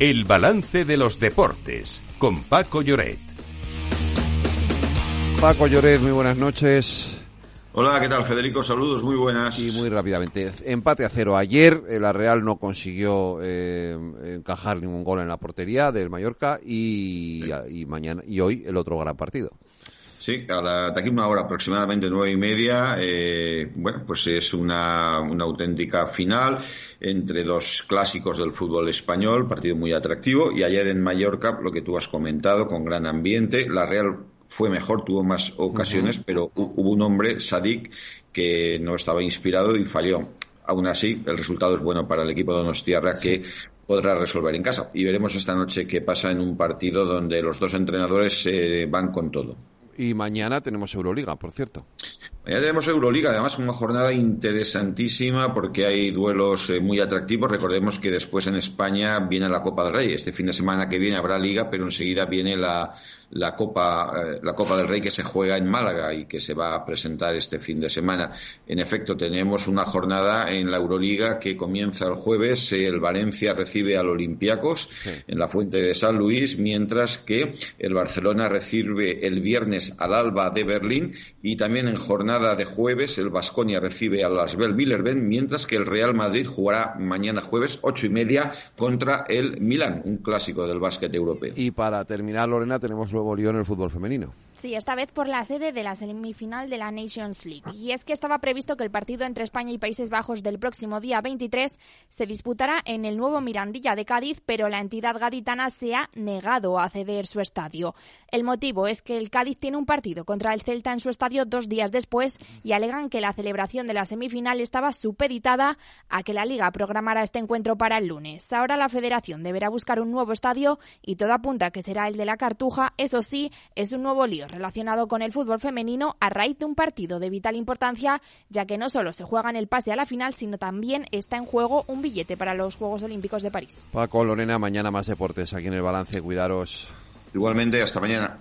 El balance de los deportes con Paco Lloret. Paco Lloret, muy buenas noches. Hola, ¿qué tal Federico? Saludos, muy buenas. Y muy rápidamente, empate a cero. Ayer eh, la Real no consiguió eh, encajar ningún gol en la portería del Mallorca y, y, mañana y hoy el otro gran partido. Sí, a la, de aquí una hora aproximadamente nueve y media, eh, bueno, pues es una, una auténtica final entre dos clásicos del fútbol español, partido muy atractivo y ayer en Mallorca, lo que tú has comentado, con gran ambiente, la Real fue mejor, tuvo más ocasiones, pero hubo un hombre, Sadik, que no estaba inspirado y falló. Aún así, el resultado es bueno para el equipo de Donostiarra que podrá resolver en casa. Y veremos esta noche qué pasa en un partido donde los dos entrenadores eh, van con todo. Y mañana tenemos Euroliga, por cierto. Ya tenemos Euroliga, además una jornada interesantísima porque hay duelos eh, muy atractivos. Recordemos que después en España viene la Copa del Rey. Este fin de semana que viene habrá liga, pero enseguida viene la, la Copa, eh, la Copa del Rey que se juega en Málaga y que se va a presentar este fin de semana. En efecto, tenemos una jornada en la Euroliga que comienza el jueves. El Valencia recibe al Olympiacos en la Fuente de San Luis, mientras que el Barcelona recibe el viernes al Alba de Berlín y también en jornada de jueves, el Vasconia recibe a las Billerben, mientras que el Real Madrid jugará mañana jueves, ocho y media, contra el Milan, un clásico del básquet europeo. Y para terminar, Lorena, tenemos nuevo lío en el fútbol femenino. Sí, esta vez por la sede de la semifinal de la Nations League. Y es que estaba previsto que el partido entre España y Países Bajos del próximo día 23 se disputará en el nuevo Mirandilla de Cádiz, pero la entidad gaditana se ha negado a ceder su estadio. El motivo es que el Cádiz tiene un partido contra el Celta en su estadio dos días después y alegan que la celebración de la semifinal estaba supeditada a que la Liga programara este encuentro para el lunes. Ahora la Federación deberá buscar un nuevo estadio y todo apunta que será el de la Cartuja. Eso sí, es un nuevo lío relacionado con el fútbol femenino a raíz de un partido de vital importancia, ya que no solo se juega en el pase a la final, sino también está en juego un billete para los Juegos Olímpicos de París. Paco, Lorena, mañana más deportes aquí en el balance. Cuidaros. Igualmente, hasta mañana.